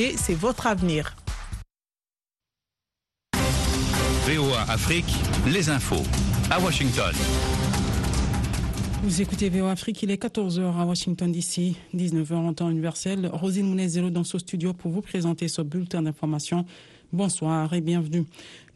Et c'est votre avenir. VOA Afrique, les infos à Washington. Vous écoutez VOA Afrique, il est 14h à Washington DC, 19h en temps universel. Rosine Mounez-Zéro dans ce studio pour vous présenter ce bulletin d'information. Bonsoir et bienvenue.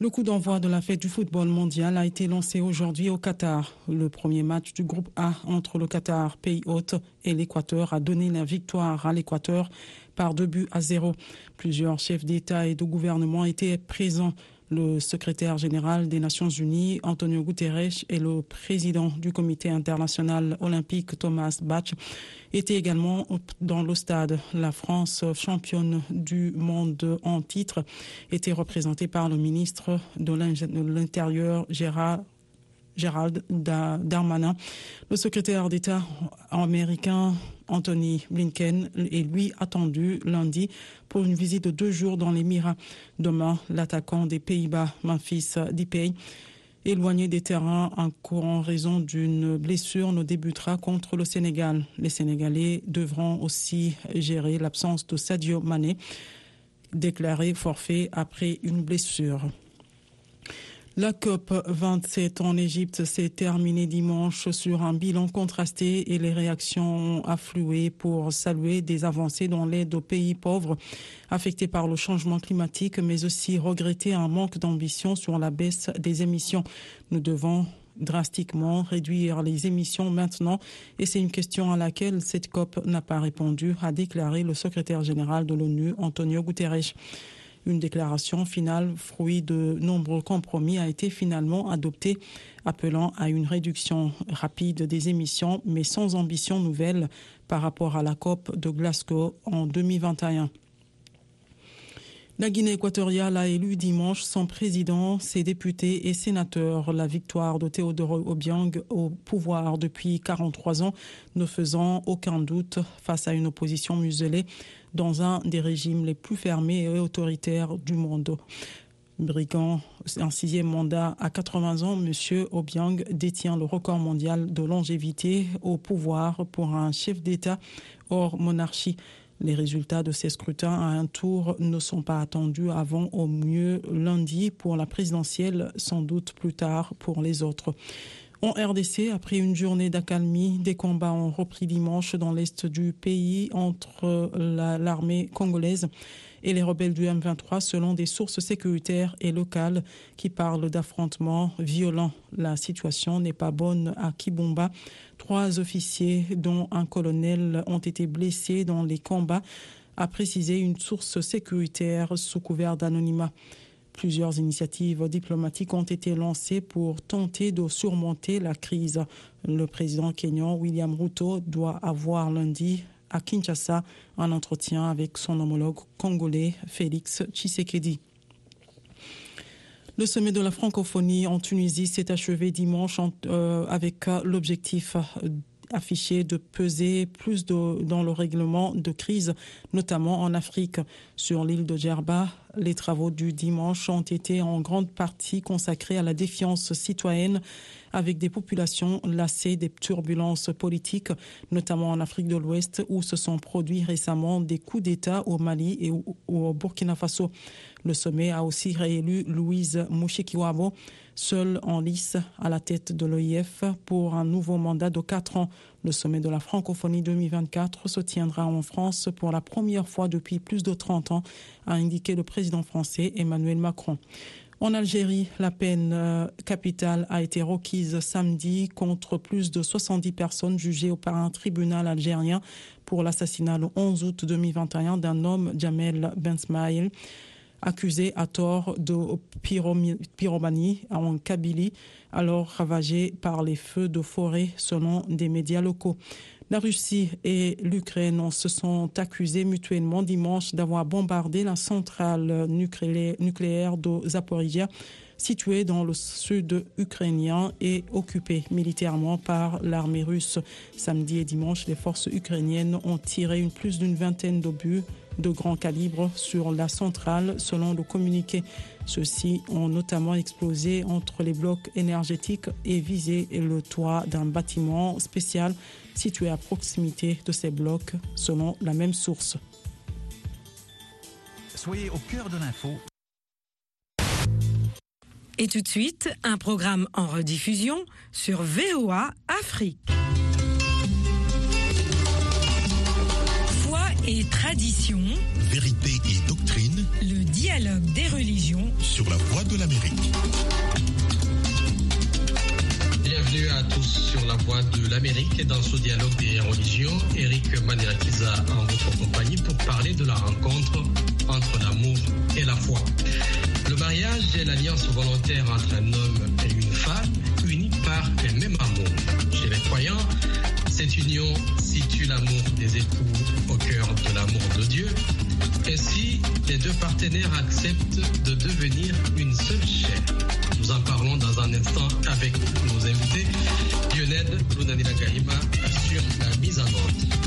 Le coup d'envoi de la fête du football mondial a été lancé aujourd'hui au Qatar. Le premier match du groupe A entre le Qatar, pays hôte, et l'Équateur a donné la victoire à l'Équateur par deux buts à zéro. Plusieurs chefs d'État et de gouvernement étaient présents. Le secrétaire général des Nations Unies, Antonio Guterres, et le président du comité international olympique, Thomas Bach, étaient également dans le stade. La France, championne du monde en titre, était représentée par le ministre de l'Intérieur, Gérald Darmanin. Le secrétaire d'État américain Anthony Blinken est lui attendu lundi pour une visite de deux jours dans l'Émirat. Demain, l'attaquant des Pays-Bas, Memphis Depay, éloigné des terrains en raison d'une blessure, ne débutera contre le Sénégal. Les Sénégalais devront aussi gérer l'absence de Sadio Mané, déclaré forfait après une blessure. La COP 27 en Égypte s'est terminée dimanche sur un bilan contrasté et les réactions ont pour saluer des avancées dans l'aide aux pays pauvres affectés par le changement climatique, mais aussi regretter un manque d'ambition sur la baisse des émissions. Nous devons drastiquement réduire les émissions maintenant et c'est une question à laquelle cette COP n'a pas répondu, a déclaré le secrétaire général de l'ONU, Antonio Guterres. Une déclaration finale, fruit de nombreux compromis, a été finalement adoptée, appelant à une réduction rapide des émissions, mais sans ambition nouvelle par rapport à la COP de Glasgow en 2021. La Guinée équatoriale a élu dimanche son président, ses députés et sénateurs. La victoire de Théodore Obiang au pouvoir depuis 43 ans ne faisant aucun doute face à une opposition muselée dans un des régimes les plus fermés et autoritaires du monde. Brigand, un sixième mandat à 80 ans, M. Obiang détient le record mondial de longévité au pouvoir pour un chef d'État hors monarchie. Les résultats de ces scrutins à un tour ne sont pas attendus avant au mieux lundi pour la présidentielle, sans doute plus tard pour les autres. En RDC, après une journée d'accalmie, des combats ont repris dimanche dans l'est du pays entre l'armée congolaise et les rebelles du M23 selon des sources sécuritaires et locales qui parlent d'affrontements violents. La situation n'est pas bonne à Kibumba. Trois officiers, dont un colonel, ont été blessés dans les combats, a précisé une source sécuritaire sous couvert d'anonymat. Plusieurs initiatives diplomatiques ont été lancées pour tenter de surmonter la crise. Le président kenyan William Ruto doit avoir lundi à Kinshasa un entretien avec son homologue congolais Félix Tshisekedi. Le sommet de la francophonie en Tunisie s'est achevé dimanche euh, avec l'objectif affiché de peser plus dans le règlement de crise, notamment en Afrique. Sur l'île de Djerba, les travaux du dimanche ont été en grande partie consacrés à la défiance citoyenne avec des populations lassées des turbulences politiques, notamment en Afrique de l'Ouest, où se sont produits récemment des coups d'État au Mali et au Burkina Faso. Le sommet a aussi réélu Louise Mouchikiwabo, seule en lice à la tête de l'OIF pour un nouveau mandat de quatre ans. Le sommet de la francophonie 2024 se tiendra en France pour la première fois depuis plus de 30 ans, a indiqué le président français Emmanuel Macron. En Algérie, la peine euh, capitale a été requise samedi contre plus de 70 personnes jugées par un tribunal algérien pour l'assassinat le 11 août 2021 d'un homme, Jamel Bensmaïl, accusé à tort de pyromanie en Kabylie, alors ravagé par les feux de forêt selon des médias locaux. La Russie et l'Ukraine se sont accusés mutuellement dimanche d'avoir bombardé la centrale nucléaire de Zaporizhia, située dans le sud ukrainien et occupée militairement par l'armée russe. Samedi et dimanche, les forces ukrainiennes ont tiré plus d'une vingtaine d'obus de grand calibre sur la centrale, selon le communiqué. Ceux-ci ont notamment explosé entre les blocs énergétiques et visé le toit d'un bâtiment spécial situé à proximité de ces blocs, selon la même source. Soyez au cœur de l'info. Et tout de suite, un programme en rediffusion sur VOA Afrique. Et tradition. Vérité et doctrine. Le dialogue des religions. Sur la voie de l'Amérique. Bienvenue à tous sur la voie de l'Amérique dans ce dialogue des religions. Eric Manirakiza en votre compagnie pour parler de la rencontre entre l'amour et la foi. Le mariage est l'alliance volontaire entre un homme et une femme, l'amour des époux au cœur de l'amour de Dieu. Ainsi, les deux partenaires acceptent de devenir une seule chair? Nous en parlons dans un instant avec nos invités. Lionel Lunanila Gaïma sur la mise en ordre.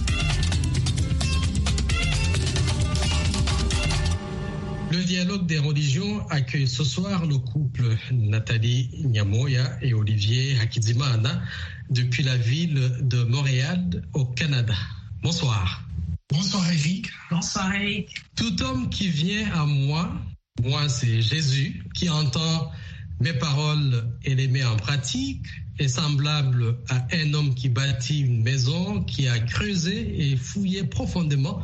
Le dialogue des religions accueille ce soir le couple Nathalie Nyamoya et Olivier Hakizimana depuis la ville de Montréal au Canada. Bonsoir. Bonsoir Eric. Bonsoir Eric. Tout homme qui vient à moi, moi c'est Jésus, qui entend mes paroles et les met en pratique, est semblable à un homme qui bâtit une maison, qui a creusé et fouillé profondément,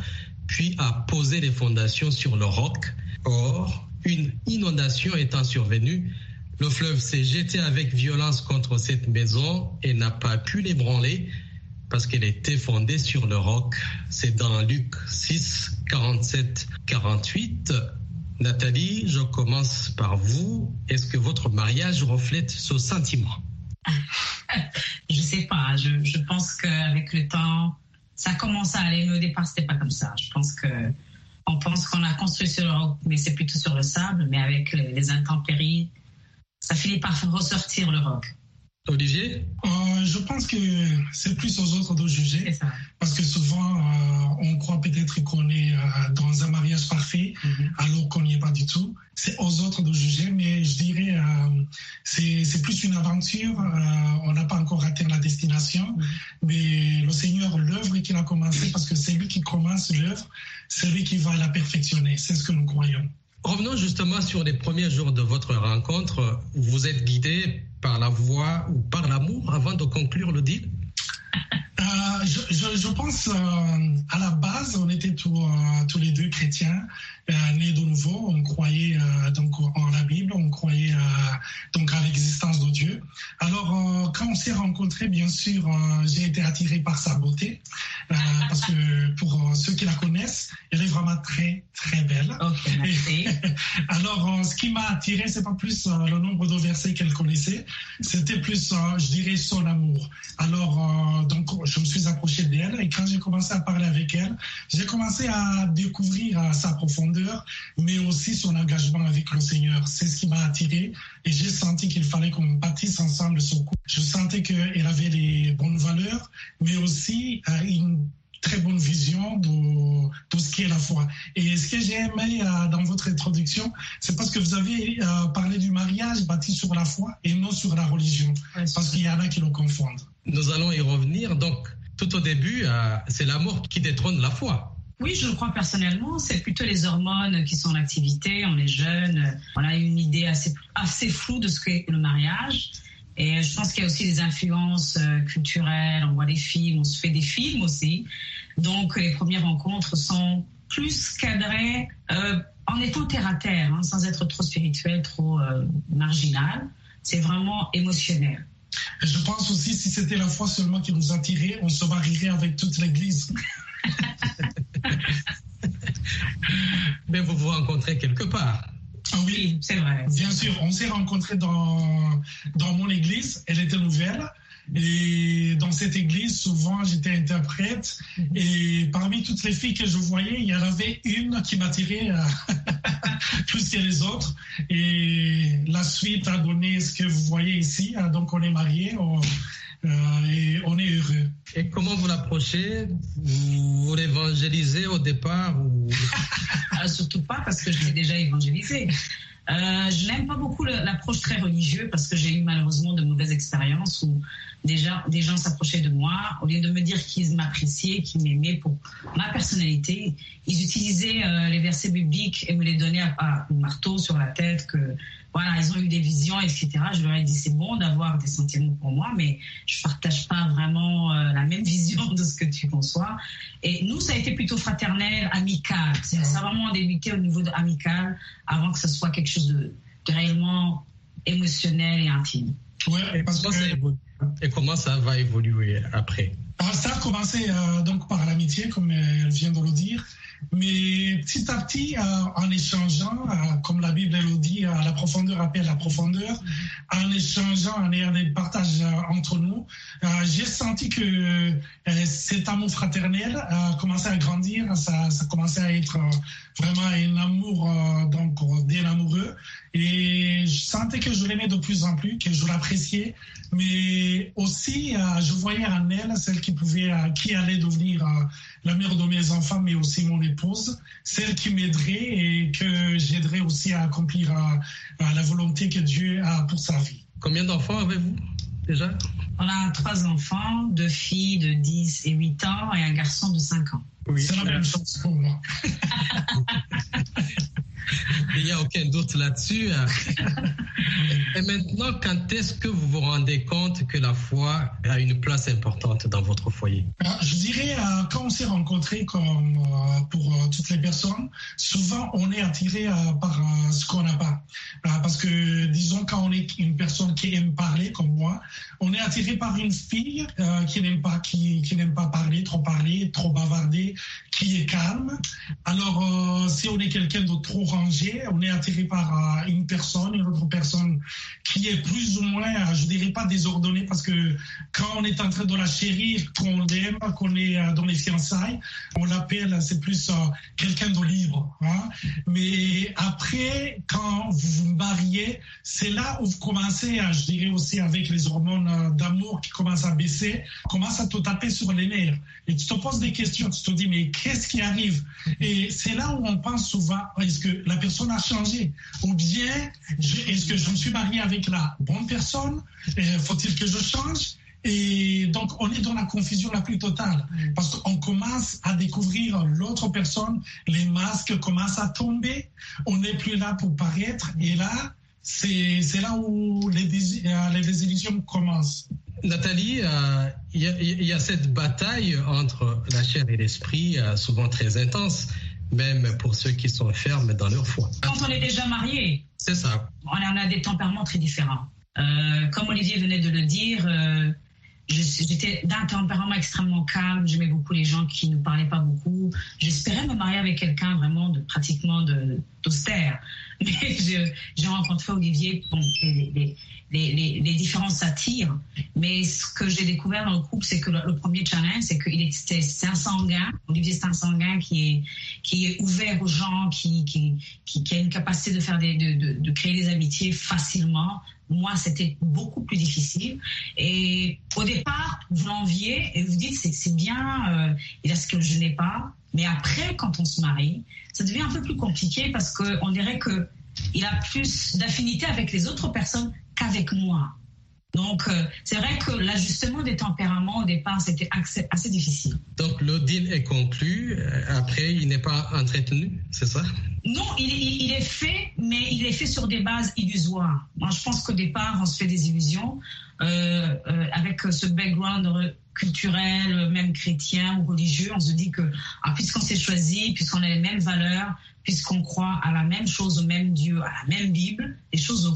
puis a posé les fondations sur le roc. Or, une inondation étant survenue, le fleuve s'est jeté avec violence contre cette maison et n'a pas pu l'ébranler parce qu'elle était fondée sur le roc. C'est dans Luc 6, 47, 48. Nathalie, je commence par vous. Est-ce que votre mariage reflète ce sentiment? Je sais pas. Je, je pense qu'avec le temps, ça commence à aller. Mais au départ, c'était pas comme ça. Je pense que on pense qu'on a construit sur le roc, mais c'est plutôt sur le sable. Mais avec les, les intempéries, ça finit par ressortir le roc. Olivier euh, Je pense que c'est plus aux autres de juger. C'est ça. Parce que souvent, euh, on croit peut-être qu'on est euh, dans un mariage parfait, Mhm. alors qu'on n'y est pas du tout. C'est aux autres de juger, mais je dirais euh, c'est c'est plus une aventure. euh, on n'a pas encore atteint la destination, Mhm. mais le Seigneur, l'œuvre qu'il a commencé, parce que c'est lui qui commence l'œuvre, c'est lui qui va la perfectionner. C'est ce que nous. Revenons justement sur les premiers jours de votre rencontre. Vous êtes guidé par la voix ou par l'amour avant de conclure le deal? Euh, je, je- je pense euh, à la base, on était tous, euh, tous les deux chrétiens, euh, nés de nouveau. On croyait donc en la Bible, on croyait donc à l'existence de Dieu. Alors quand on s'est rencontrés, bien sûr, j'ai été attiré par sa beauté parce que pour ceux qui la connaissent, elle est vraiment très très belle. Merci. Alors, ce qui m'a attiré, c'est pas plus le nombre de versets qu'elle connaissait, c'était plus, je dirais, son amour. Alors, donc, je me suis d'elle et quand j'ai commencé à parler avec elle, j'ai commencé à découvrir euh, sa profondeur, mais aussi son engagement avec le Seigneur. C'est ce qui m'a attiré et j'ai senti qu'il fallait qu'on bâtisse ensemble ce couple. Je sentais qu'elle avait les bonnes valeurs, mais aussi euh, une très bonne vision de tout ce qui est la foi. Et ce que j'ai aimé euh, dans votre introduction, c'est parce que vous avez euh, parlé du mariage bâti sur la foi et non sur la religion. Parce qu'il y en a qui le confondent. Nous allons y revenir. Donc, tout au début, euh, c'est l'amour qui détrône la foi. Oui, je le crois personnellement. C'est plutôt les hormones qui sont en activité. On est jeune. On a une idée assez, assez floue de ce qu'est le mariage. Et je pense qu'il y a aussi des influences euh, culturelles. On voit des films, on se fait des films aussi. Donc, les premières rencontres sont plus cadrées euh, en étant terre à terre, hein, sans être trop spirituel, trop euh, marginal. C'est vraiment émotionnel. Et je pense aussi, si c'était la foi seulement qui nous attirait, on se marierait avec toute l'Église. Mais vous vous rencontrez quelque part. Ah oui, Oui, c'est vrai. Bien sûr, on s'est rencontrés dans, dans mon église, elle était nouvelle. Et dans cette église, souvent, j'étais interprète. Et parmi toutes les filles que je voyais, il y en avait une qui m'attirait plus que les autres. Et la suite a donné ce que vous voyez ici. hein. Donc, on est mariés on- euh, et on est heureux. Et comment vous l'approchez? Vous, vous l'évangélisez au départ ou... Ah, surtout pas parce que je l'ai déjà évangélisé. Euh, je n'aime pas beaucoup l'approche très religieuse parce que j'ai eu malheureusement de mauvaises expériences où déjà des gens s'approchaient de moi. Au lieu de me dire qu'ils m'appréciaient, qu'ils m'aimaient pour ma personnalité, ils utilisaient euh, les versets bibliques et me les donnaient à, marteau sur la tête que voilà, ils ont eu des visions, etc. Je leur ai dit, c'est bon d'avoir des sentiments pour moi, mais je partage pas vraiment euh, la même vision de ce que tu conçois. Et nous, ça a été plutôt fraternel, amical. Ça a vraiment débuté au niveau de amical avant que ce soit quelque chose de, réellement émotionnel et intime. Ouais, et, parce que... et comment ça va évoluer après? Ça a commencé euh, donc par l'amitié, comme elle vient de le dire. Mais petit à petit, euh, en échangeant, euh, comme la Bible le dit, euh, la profondeur appelle la profondeur, en échangeant, en ayant des partages entre nous, j'ai senti que cet amour fraternel commençait à grandir, ça, ça commençait à être vraiment un amour donc d'un amoureux. Et je sentais que je l'aimais de plus en plus, que je l'appréciais, mais aussi je voyais en elle celle qui pouvait, qui allait devenir la mère de mes enfants, mais aussi mon épouse, celle qui m'aiderait et que j'aiderais aussi à accomplir la volonté que Dieu a pour sa vie. Combien d'enfants avez-vous déjà? On a trois enfants, deux filles de 10 et 8 ans et un garçon de 5 ans. Oui, c'est la même chose pour moi. Il n'y a aucun doute là-dessus. Hein. Et maintenant, quand est-ce que vous vous rendez compte que la foi a une place importante dans votre foyer? Je dirais, euh, quand on s'est rencontrés, comme euh, pour euh, toutes les personnes, souvent on est attiré par ce qu'on n'a pas. Parce que, disons, quand on est une personne qui aime parler, comme moi, on est attiré par une fille qui n'aime pas, qui, qui n'aime pas parler, trop parler, trop bavarder, qui est calme. Alors, si on est quelqu'un de trop on est attiré par euh, une personne, une autre personne qui est plus ou moins, euh, je dirais pas désordonnée, parce que quand on est en train de la chérir, qu'on l'aime, qu'on est euh, dans les fiançailles, on l'appelle, c'est plus quelqu'un de libre. Hein. Mais après, quand vous vous mariez, c'est là où vous commencez, je dirais aussi avec les hormones d'amour qui commencent à baisser, commence à te taper sur les nerfs. Et tu te poses des questions, tu te dis, mais qu'est-ce qui arrive? Et c'est là où on pense souvent, est-ce que la personne a changé Ou bien, est-ce que je me suis marié avec la bonne personne? Faut-il que je change? Et donc, on est dans la confusion la plus totale parce qu'on commence à découvrir l'autre personne, les masques commencent à tomber, on n'est plus là pour paraître. Et là, c'est là où les, euh, les désillusions commencent. Nathalie, euh, il y, a cette bataille entre la chair et l'esprit, euh, souvent très intense même pour ceux qui sont fermes dans leur foi. Quand on est déjà marié, c'est ça. On a des tempéraments très différents. Euh, comme Olivier venait de le dire, euh, j'étais d'un tempérament extrêmement calme. J'aimais beaucoup les gens qui ne parlaient pas beaucoup. J'espérais me marier avec quelqu'un vraiment de pratiquement d'austère. Mais j'ai rencontré Olivier. Bon, les, les, les, différences s'attirent. Mais ce que j'ai découvert dans le couple, c'est que le, premier challenge, c'est qu'il était un sanguin. Olivier, c'est un sanguin qui est, qui est ouvert aux gens, qui, qui, qui, a une capacité de, faire des, de, de, créer des amitiés facilement. Moi, c'était beaucoup plus difficile. Et au départ, vous l'enviez et vous dites, c'est bien, euh, il a ce que je n'ai pas. Mais après, quand on se marie, ça devient un peu plus compliqué parce qu'on dirait que il a plus d'affinité avec les autres personnes qu'avec moi. Donc, euh, c'est vrai que l'ajustement des tempéraments au départ, c'était assez, difficile. Donc, le deal est conclu. Euh, après, il n'est pas entretenu, c'est ça? Non, il, est fait, mais il est fait sur des bases illusoires. Moi, je pense qu'au départ, on se fait des illusions. Euh, avec ce background culturel, même chrétien ou religieux, on se dit que ah, puisqu'on s'est choisi, puisqu'on a les mêmes valeurs, puisqu'on croit à la même chose, au même Dieu, à la même Bible, les choses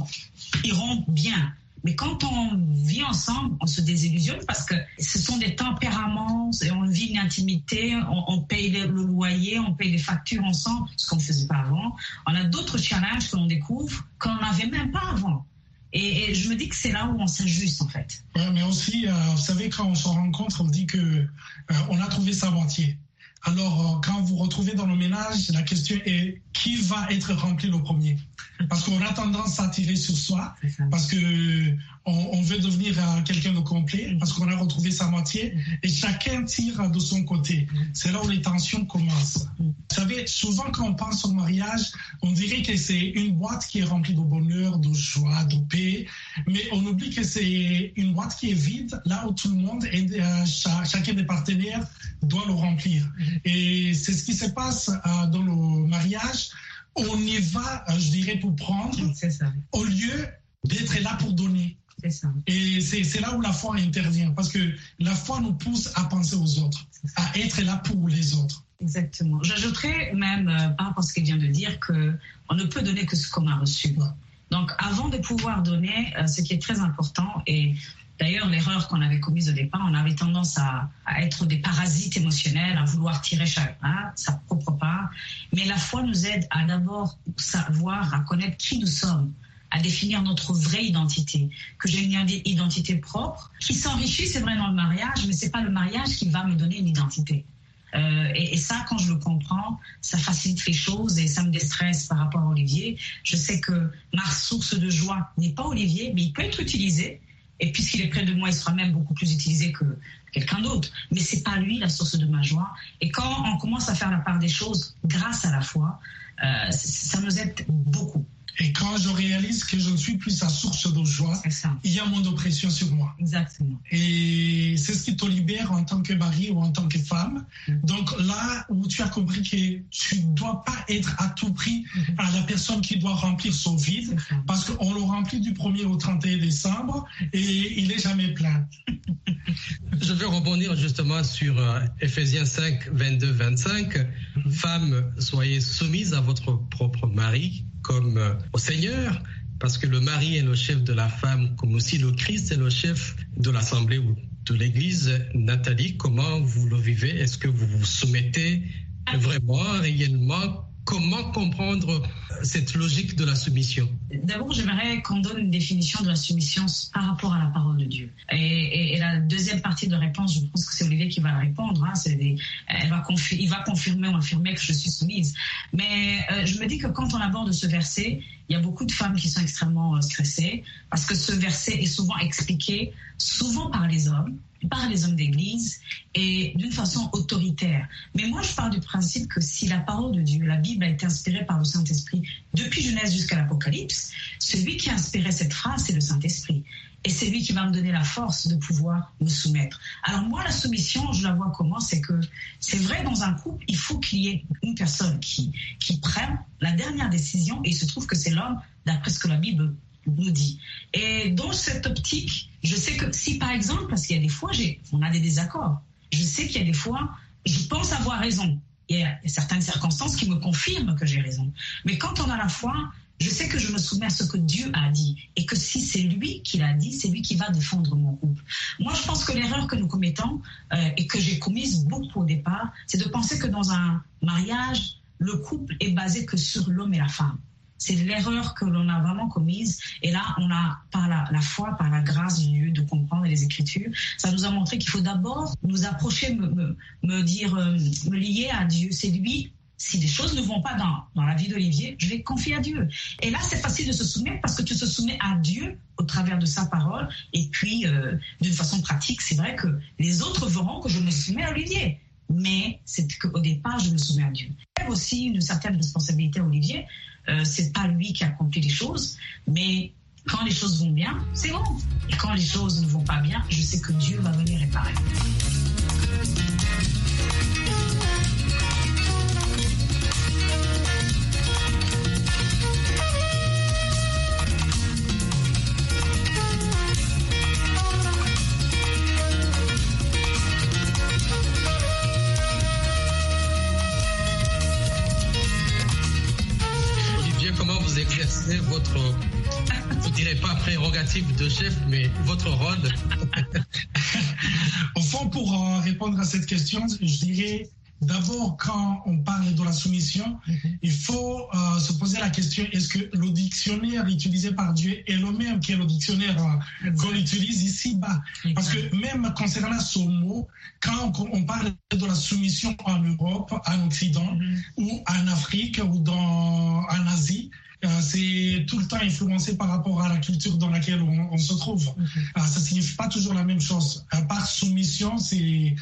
iront bien. Mais quand on vit ensemble, on se désillusionne parce que ce sont des tempéraments, on vit une intimité, on, paye le, loyer, on paye les factures ensemble, ce qu'on ne faisait pas avant. On a d'autres challenges que l'on découvre qu'on n'avait même pas avant. Et, je me dis que c'est là où on s'ajuste en fait. mais aussi, euh, vous savez, quand on se rencontre, on dit que euh, on a trouvé sa moitié. Alors, euh, quand vous retrouvez dans le ménage, la question est qui va être rempli le premier? Parce qu'on a tendance à tirer sur soi, parce que on, veut devenir euh, quelqu'un de complet, parce qu'on a retrouvé sa moitié, et chacun tire de son côté. C'est là où les tensions commencent. Vous savez, souvent quand on pense au mariage, on dirait que c'est une boîte qui est remplie de bonheur, de joie, de paix, mais on oublie que c'est une boîte qui est vide, là où tout le monde, et euh, chacun des partenaires doit le remplir. Et c'est ce qui se passe euh, dans le mariage on y va, euh, je dirais, pour prendre, au lieu d'être là pour donner. Ça. Et c'est là où la foi intervient, parce que la foi nous pousse à penser aux autres, à être là pour les autres. Exactement. J'ajouterais même, euh, par rapport à ce qu'il vient de dire, qu'on ne peut donner que ce qu'on a reçu. Donc, avant de pouvoir donner, euh, ce qui est très important, et D'ailleurs, l'erreur qu'on avait commise au départ, on avait tendance à, être des parasites émotionnels, à vouloir tirer chacun sa propre part. Mais la foi nous aide à d'abord savoir, à connaître qui nous sommes, à définir notre vraie identité, que j'ai une identité propre, qui s'enrichit, c'est vrai, dans le mariage, mais c'est pas le mariage qui va me donner une identité. Euh, et, et, ça, quand je le comprends, ça facilite les choses et ça me déstresse par rapport à Olivier. Je sais que ma source de joie n'est pas Olivier, mais il peut être utilisé et puisqu'il est près de moi, il sera même beaucoup plus utilisé que quelqu'un d'autre. Mais c'est pas lui la source de ma joie. Et quand on commence à faire la part des choses grâce à la foi, euh, ça nous aide beaucoup. Et quand je réalise que je ne suis plus sa source de joie, il y a moins d'oppression sur moi. Exactement. Et c'est ce qui te libère en tant que mari ou en tant que femme. Mm. Donc là où tu as compris que tu ne dois pas être à tout prix mm-hmm. à la personne qui doit remplir son vide, parce qu'on le remplit du 1er au 31 décembre et il n'est jamais plein. je veux rebondir justement sur euh, Ephésiens 5, 22, 25. Mm-hmm. Femmes, soyez soumises à votre propre mari comme euh, au Seigneur, parce que le mari est le chef de la femme, comme aussi le Christ est le chef de l'Assemblée ou de l'Église. Nathalie, comment vous le vivez? Est-ce que vous vous soumettez vraiment, réellement? Comment comprendre cette logique de la soumission? D'abord, j'aimerais qu'on donne une définition de la soumission par rapport à la parole de Dieu. Et, la deuxième partie de réponse, je pense que Olivier qui va la répondre. Hein, elle va il va confirmer ou affirmer que je suis soumise. Mais euh, je me dis que quand on aborde ce verset, il y a beaucoup de femmes qui sont extrêmement euh, stressées parce que ce verset est souvent expliqué, souvent par les hommes, par les hommes d'église et d'une façon autoritaire. Mais moi, je pars du principe que si la parole de Dieu, la Bible a été inspirée par le Saint-Esprit depuis Genèse jusqu'à l'Apocalypse, celui qui a inspiré cette phrase, c'est le Saint-Esprit. Et c'est lui qui va me donner la force de pouvoir me soumettre. Alors moi, la soumission, je la vois comment? C'est que c'est vrai, dans un couple, il faut qu'il y ait une personne qui, qui prenne la dernière décision et il se trouve que c'est l'homme, d'après ce que la Bible nous dit. Et dans cette optique, je sais que si par exemple, parce qu'il y a des fois, on a des désaccords, je sais qu'il y a des fois, je pense avoir raison. Il y a certaines circonstances qui me confirment que j'ai raison. Mais quand on a la foi, je sais que je me soumets à ce que Dieu a dit et que si c'est lui qui l'a dit, c'est lui qui va défendre mon couple. Moi, je pense que l'erreur que nous commettons euh, et que j'ai commise beaucoup au départ, c'est de penser que dans un mariage, le couple est basé que sur l'homme et la femme. C'est l'erreur que l'on a vraiment commise. Et là, on a, par la, foi, par la grâce du Dieu, de comprendre les Écritures, ça nous a montré qu'il faut d'abord nous approcher, me, me, dire, euh, me lier à Dieu. C'est lui si les choses ne vont pas dans, dans la vie d'Olivier, je vais confier à Dieu. Et là, c'est facile de se soumettre parce que tu te soumets à Dieu au travers de sa parole. Et puis, euh, d'une façon pratique, c'est vrai que les autres verront que je me soumets à Olivier. Mais c'est qu'au départ, je me soumets à Dieu. Il aussi une certaine responsabilité à Olivier euh, c'est pas lui qui accomplit les choses, mais quand les choses vont bien, c'est bon. Et quand les choses ne vont pas bien, je sais que Dieu va venir réparer. Prérogative de chef, mais votre rôle Au fond, pour euh, répondre à cette question, je dirais D'abord, quand on parle de la soumission, mhm. il faut euh, se poser la question est-ce que le dictionnaire utilisé par Dieu est le même que le dictionnaire euh, qu'on utilise ici-bas Parce que même concernant ce mot, quand on parle de la soumission en Europe, en Occident, mhm. ou en Afrique, ou dans, en Asie, c'est tout le temps influencé par rapport à la culture dans laquelle on, se trouve. Ça ne Ça signifie pas toujours la même chose. Par soumission, c'est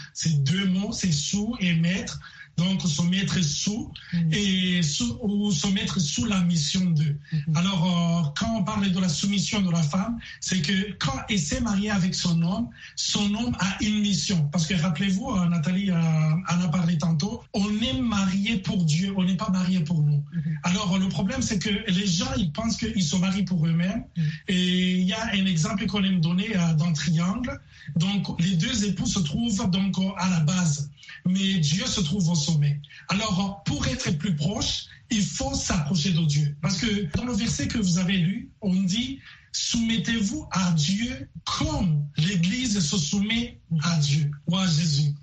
deux mots, c'est sous et maître donc se mettre sous mm. et sous, ou se mettre sous la mission d'eux. Mm-hmm. Alors, euh, quand on parle de la soumission de la femme, c'est que quand elle s'est mariée avec son homme, son homme a une mission. Parce que rappelez-vous, euh, Nathalie euh, en a parlé tantôt, on est marié pour Dieu, on n'est pas marié pour nous. Mm-hmm. Alors, le problème, c'est que les gens, ils pensent qu'ils sont mariés pour eux-mêmes. Mm. Et il y a un exemple qu'on aime donner dans Triangle. Donc, les deux époux se trouvent donc à la base mais Dieu se trouve au Alors, pour être plus proche, il faut s'approcher de Dieu. Parce que dans le verset que vous avez lu, on dit, soumettez-vous à Dieu comme l'Église se soumet à Dieu ou à Jésus.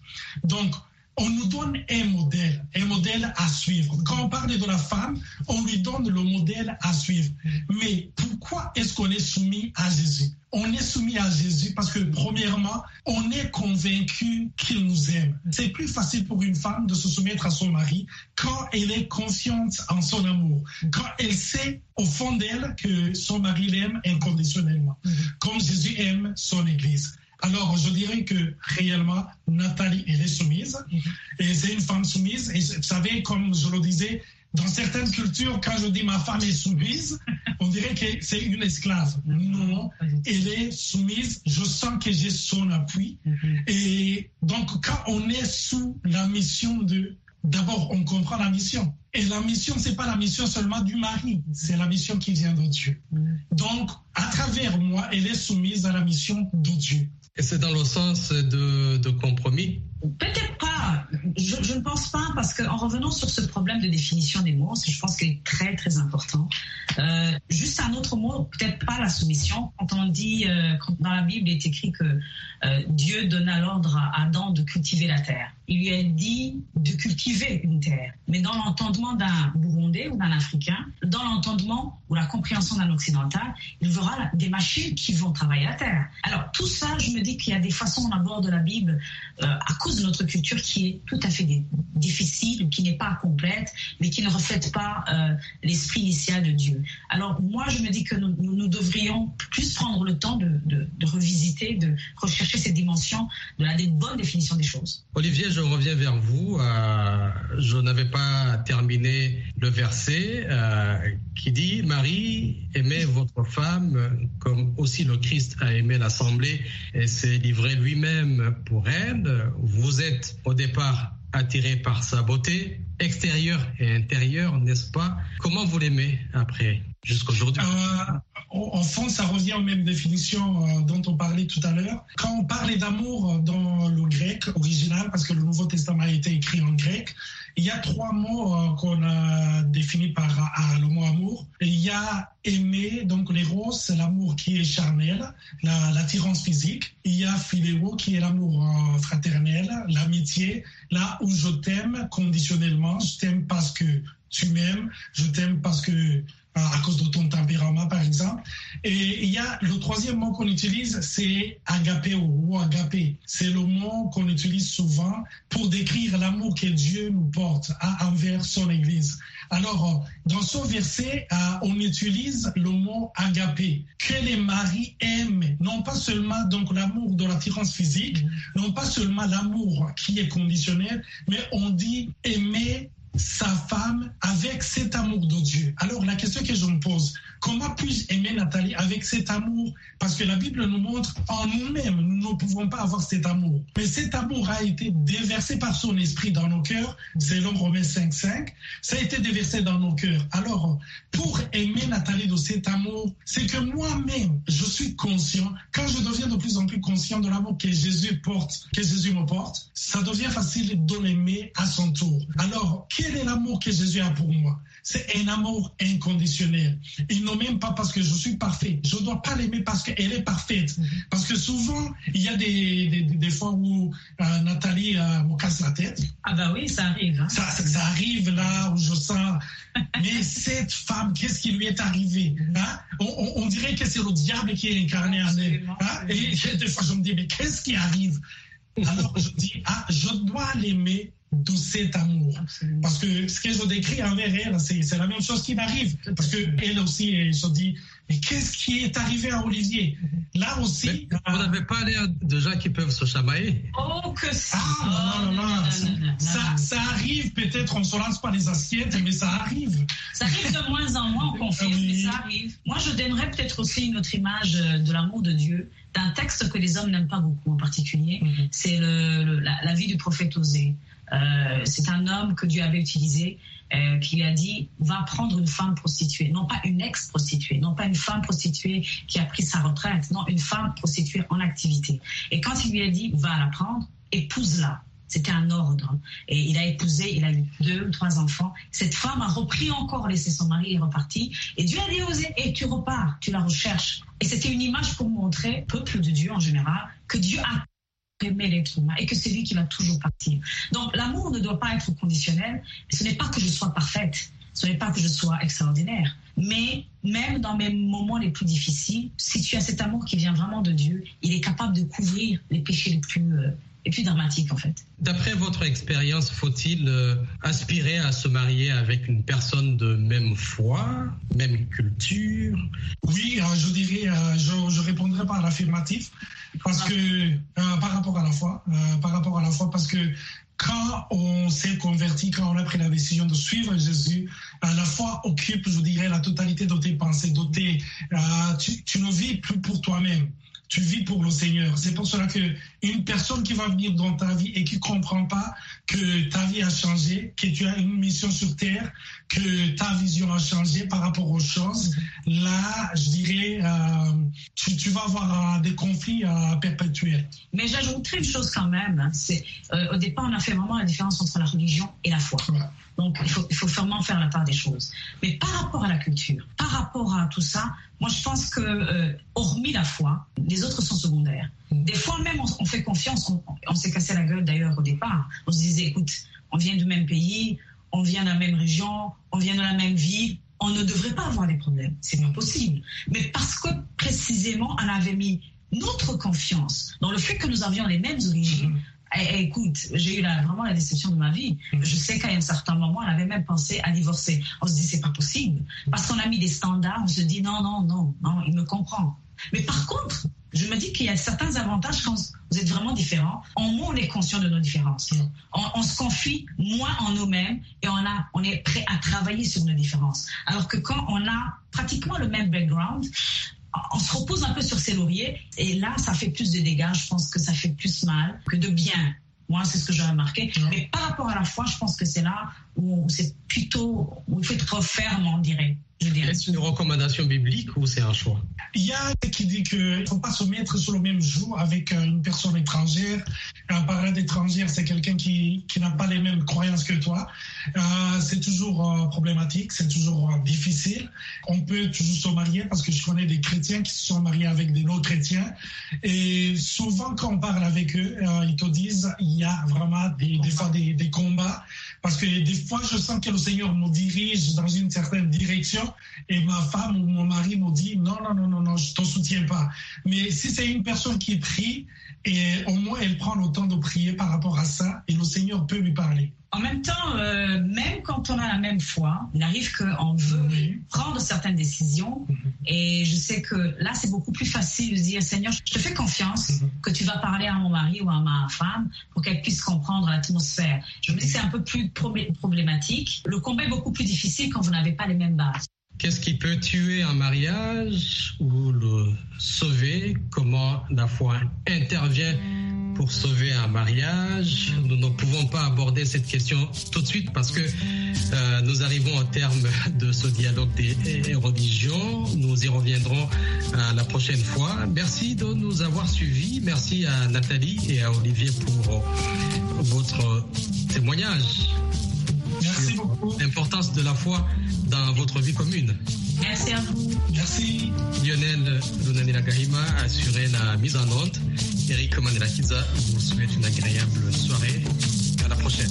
Donc, on nous donne un modèle, un modèle à suivre. Quand on parle de la femme, on lui donne le modèle à suivre. Mais pourquoi est-ce qu'on est soumis à Jésus? On est soumis à Jésus parce que, premièrement, on est convaincu qu'il nous aime. C'est plus facile pour une femme de se soumettre à son mari quand elle est confiante en son amour, quand elle sait au fond d'elle que son mari l'aime inconditionnellement, comme Jésus aime son Église. Alors, je dirais que réellement, Nathalie, elle est soumise. Et c'est une femme soumise. Et vous savez, comme je le disais, dans certaines cultures, quand je dis ma femme est soumise, on dirait que c'est une esclave. Non, elle est soumise. Je sens que j'ai son appui. Et donc, quand on est sous la mission de D'abord, on comprend la mission. Et la mission, c'est pas la mission seulement du mari, c'est la mission qui vient de Dieu. Donc, à travers moi, elle est soumise à la mission de Dieu. Et c'est dans le sens de, compromis Peut-être pas. Je, je, ne pense pas parce qu'en revenant sur ce problème de définition des mots, je pense qu'il est très très important. Euh, juste un autre mot, peut-être pas la soumission. Quand on dit, euh, quand dans la Bible il est écrit que euh, Dieu donna l'ordre à Adam de cultiver la terre. Il lui a dit de cultiver une terre. Mais dans l'entendement d'un Burundais ou d'un Africain, dans l'entendement ou la compréhension d'un Occidental, il verra des machines qui vont travailler la terre. Alors tout ça, je me dis qu'il y a des façons on aborde la Bible euh, à cause de notre culture qui est tout à fait difficile, qui n'est pas complète, mais qui ne reflète pas euh, l'esprit initial de Dieu. Alors moi, je me dis que nous, devrions plus prendre le temps de, revisiter, de rechercher cette dimension de la bonne définition des choses. Olivier, je reviens vers vous. Euh, je n'avais pas terminé le verset euh, qui dit Marie, aimez votre femme comme aussi le Christ a aimé l'Assemblée et s'est livré lui-même pour elle. Vous êtes au départ attiré par sa beauté extérieure et intérieure, n'est-ce pas? Comment vous l'aimez après, jusqu'aujourd'hui? Euh, En fond, ça revient aux mêmes définitions euh, dont on parlait tout à l'heure. Quand on parlait d'amour dans le grec original, parce que le Nouveau Testament a été écrit en grec, il y a trois mots euh, qu'on a définis par le mot amour. Il y a aimer, donc l'éros, c'est l'amour qui est charnel, l'attirance physique. Il y a philéo, qui est l'amour euh, fraternel, l'amitié, là où je t'aime conditionnellement. Je t'aime parce que tu m'aimes, je t'aime parce que à cause de ton tempérament, par exemple. Et il y a le troisième mot qu'on utilise, c'est agapé ou agapé. C'est le mot qu'on utilise souvent pour décrire l'amour que Dieu nous porte envers son Église. Alors, dans ce verset, euh, on utilise le mot agapé, que les maris aiment, non pas seulement donc l'amour de l'attirance physique, non pas seulement l'amour qui est conditionnel, mais on dit avoir cet amour. Mais cet amour a été déversé par son esprit dans nos cœurs, selon Romains 5.5. Ça a été déversé dans nos cœurs. Alors, pour aimer Nathalie de cet amour, c'est que moi-même, je suis conscient, quand je deviens de plus en plus conscient de l'amour que Jésus porte, que Jésus me porte, ça devient facile de l'aimer à son tour. Alors, quel est l'amour que Jésus a pour moi? C'est un amour inconditionnel. Il ne m'aime pas parce que je suis parfait. Je ne dois pas l'aimer parce qu'elle est parfaite. Mhm. Parce que souvent, il y a des, des, fois où euh, Nathalie euh, me casse la tête. Ah bah oui, ça arrive. Hein. Ça, ça, arrive là où je sens, mais cette femme, qu'est-ce qui lui est arrivé hein? on, on, dirait que c'est le diable qui est incarné en elle. Hein? Et des fois, je me dis, mais qu'est-ce qui arrive? Alors je dis, ah, je dois l'aimer de cet amour. Parce que ce que je décris envers elle, c'est la même chose qui m'arrive. Parce qu'elle aussi, elle se dit, mais qu'est-ce qui est arrivé à Olivier? Là aussi. vous n'avez pas l'air de gens qui peuvent se chamailler. Oh, que ça Ah, non, non, non. Ça, ça arrive peut-être, on ne se lance pas les assiettes, mais ça arrive. Ça arrive de moins en moins, on confirme, Oui. mais ça arrive. Moi, je donnerais peut-être aussi une autre image euh, de l'amour de Dieu, d'un texte que les hommes n'aiment pas beaucoup en particulier. Mhm. C'est le, le- la, la vie du prophète Osée. Euh, c'est un homme que Dieu avait utilisé, euh, qui lui a dit va prendre une femme prostituée, non pas une ex-prostituée, non pas une femme prostituée qui a pris sa retraite, non une femme prostituée en activité. Et quand il lui a dit va la prendre, épouse-la. C'était un ordre. Et il a épousé, il a eu deux ou trois enfants. Cette femme a repris encore, laissé son mari et est repartie. Et Dieu a dit et tu repars, tu la recherches. Et c'était une image pour montrer, peuple de Dieu en général, que Dieu a aimé l'être humain et que c'est lui qui va toujours partir. Donc l'amour ne doit pas être conditionnel. Ce n'est pas que je sois parfaite, ce n'est pas que je sois extraordinaire, mais même dans mes moments les plus difficiles, si tu as cet amour qui vient vraiment de Dieu, il est capable de couvrir les péchés les plus, euh, les plus dramatiques en fait. D'après votre expérience, faut-il euh, aspirer à se marier avec une personne de même foi, même culture? Oui, euh, je dirais, euh, je, je répondrai par l'affirmatif, parce que euh, par rapport à la foi, euh, par rapport à la foi, parce que quand on s'est converti, quand on a pris la décision de suivre Jésus, euh, la foi occupe, je dirais, la totalité de tes pensées, de tes, euh, tu, tu ne vis plus pour toi-même. Tu vis pour le Seigneur. C'est pour cela que une personne qui va venir dans ta vie et qui comprend pas que ta vie a changé, que tu as une mission sur terre, que ta vision a changé par rapport aux choses, là, je dirais, euh, tu, tu vas avoir euh, des conflits euh, perpétuels. Mais j'ajouterais une chose quand même. hein, C'est euh, au départ, on a fait vraiment la différence entre la religion et la foi. Donc, il faut, il faut vraiment faire la part des choses. Mais par rapport à la culture, par rapport à tout ça, moi, je pense que, euh, hormis la foi, les autres sont secondaires. Des fois, même, on, on fait confiance. On, on s'est cassé la gueule d'ailleurs au départ. On se disait, écoute, on vient du même pays, on vient de la même région, on vient de la même ville. On ne devrait pas avoir des problèmes. C'est pas possible. Mais parce que précisément, on avait mis notre confiance dans le fait que nous avions les mêmes origines. Eh, eh, écoute, j'ai eu la- vraiment la déception de ma vie. Je sais qu'à un certain moment, on avait même pensé à divorcer. On se dit, c'est pas possible. Parce qu'on a mis des standards, on se dit, non, non, non, non, il me comprend. Mais par contre, je me dis qu'il y a certains avantages quand vous êtes vraiment différents. En moins, on est conscient de nos différences. On, on se confie moins en nous-mêmes et on, a, on est prêt à travailler sur nos différences. Alors que quand on a pratiquement le même background, on se repose un peu sur ses lauriers et là, ça fait plus de dégâts. Je pense que ça fait plus mal que de bien. Moi, c'est ce que j'ai remarqué. Mais par rapport à la foi, je pense que c'est là où c'est plutôt, où il faut être ferme, on dirait. Est-ce une recommandation biblique ou c'est un choix? Il y a qui dit qu'il ne faut pas se mettre sur le même jour avec euh, une personne étrangère. Un parent d'étrangère, c'est quelqu'un qui, qui n'a pas les mêmes croyances que toi. Euh, c'est toujours euh, problématique, c'est toujours difficile. On peut toujours se marier parce que je connais des chrétiens qui se sont mariés avec des non-chrétiens. Et souvent, quand on parle avec eux, ils te disent il y a vraiment des, fois des combats. Parce que des fois, je sens que le Seigneur me dirige dans une certaine direction et ma femme ou mon mari me dit non, non, non, non, non, je ne soutiens pas. Mais si c'est une personne qui prie, et au moins elle prend le temps de prier par rapport à ça et le Seigneur peut lui parler. En même temps, euh, même quand on a la même foi, il arrive qu'on veut Oui. prendre certaines décisions. Et je sais que là, c'est beaucoup plus facile de dire, Seigneur, je te fais confiance Mhm. que tu vas parler à mon mari ou à ma femme pour qu'elle puisse comprendre l'atmosphère. Je me dis que c'est un peu plus problé- problématique. Le combat est beaucoup plus difficile quand vous n'avez pas les mêmes bases. Qu'est-ce qui peut tuer un mariage ou le sauver? Comment la foi intervient pour sauver un mariage? Nous ne pouvons pas aborder cette question tout de suite parce que euh, nous arrivons au terme de ce dialogue des religions. Nous y reviendrons euh, la prochaine fois. Merci de nous avoir suivis. Merci à Nathalie et à Olivier pour euh, votre témoignage Merci beaucoup. l'importance de la foi dans votre vie commune. Merci à vous. Merci. Lionel Lunanila Gahima a assuré la mise en onde. Eric Mandela Kiza vous souhaite une agréable soirée. À la prochaine.